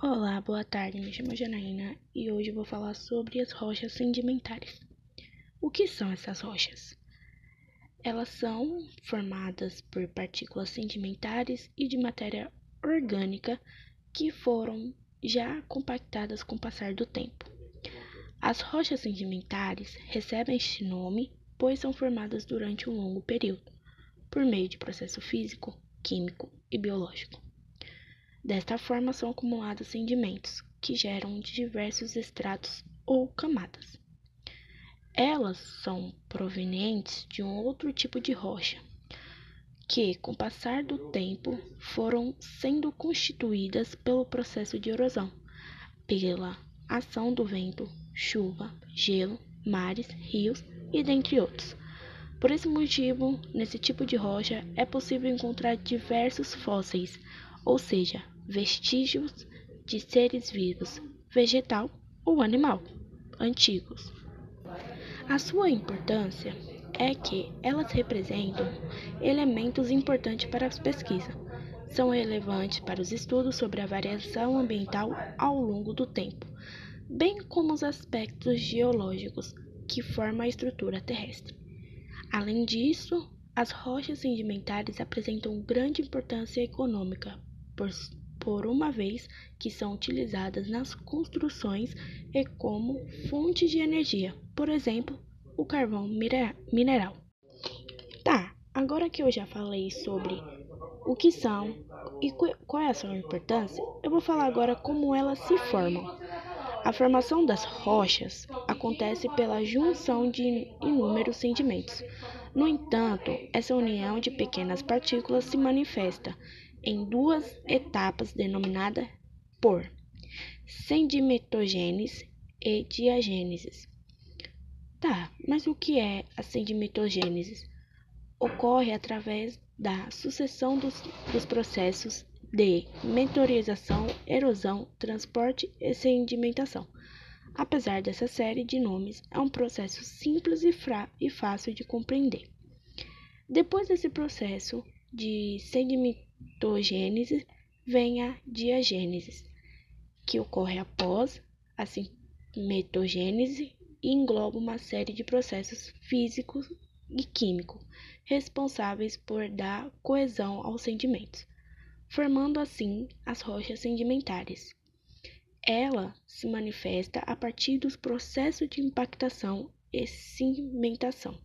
Olá, boa tarde. Me chamo Janaína e hoje vou falar sobre as rochas sedimentares. O que são essas rochas? Elas são formadas por partículas sedimentares e de matéria orgânica que foram já compactadas com o passar do tempo. As rochas sedimentares recebem este nome pois são formadas durante um longo período, por meio de processo físico, químico e biológico. Desta forma, são acumulados sedimentos, que geram diversos estratos ou camadas. Elas são provenientes de um outro tipo de rocha, que, com o passar do tempo, foram sendo constituídas pelo processo de erosão, pela ação do vento, chuva, gelo, mares, rios e dentre outros. Por esse motivo, nesse tipo de rocha é possível encontrar diversos fósseis, ou seja, vestígios de seres vivos, vegetal ou animal, antigos. A sua importância é que elas representam elementos importantes para as pesquisas. São relevantes para os estudos sobre a variação ambiental ao longo do tempo, bem como os aspectos geológicos que formam a estrutura terrestre. Além disso, as rochas sedimentares apresentam grande importância econômica, por, por uma vez que são utilizadas nas construções e como fonte de energia, por exemplo, o carvão mineral. Tá, agora que eu já falei sobre o que são e qual é a sua importância, eu vou falar agora como elas se formam. A formação das rochas acontece pela junção de inúmeros sedimentos. No entanto, essa união de pequenas partículas se manifesta em duas etapas denominadas por sedimentogênese e diagênese. Tá, mas o que é a sedimentogênese? Ocorre através da sucessão dos, dos processos de meteorização, erosão, transporte e sedimentação. Apesar dessa série de nomes, é um processo simples e, e fácil de compreender. Depois desse processo de sedimentogênese, vem a diagênese, que ocorre após a metogênese e engloba uma série de processos físicos e químicos responsáveis por dar coesão aos sedimentos formando assim as rochas sedimentares. Ela se manifesta a partir dos processos de impactação e cimentação.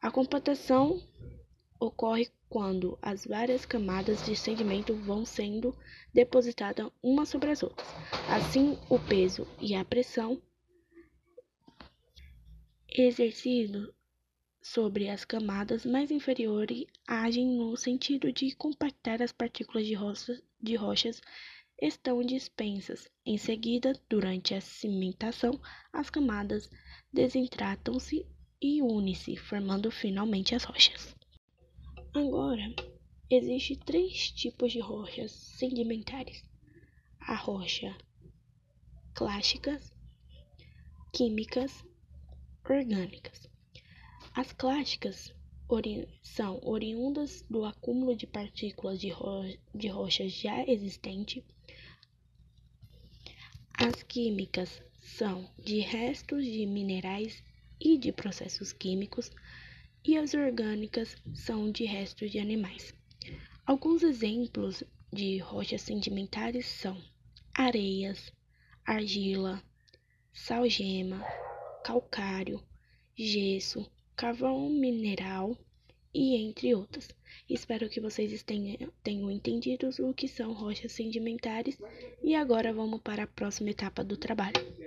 A compactação ocorre quando as várias camadas de sedimento vão sendo depositadas umas sobre as outras. Assim, o peso e a pressão exercido sobre as camadas mais inferiores agem no sentido de compactar as partículas de, de rochas estão dispensas. Em seguida, durante a cimentação, as camadas desentratam-se e unem-se, formando finalmente as rochas. Agora, existem três tipos de rochas sedimentares: a rocha clásticas, químicas, orgânicas. As clásticas ori são oriundas do acúmulo de partículas de, ro de rocha já existente. As químicas são de restos de minerais e de processos químicos, e as orgânicas são de restos de animais. Alguns exemplos de rochas sedimentares são areias, argila, salgema, calcário, gesso, carvão mineral e entre outras. Espero que vocês tenham, tenham entendido o que são rochas sedimentares e agora vamos para a próxima etapa do trabalho.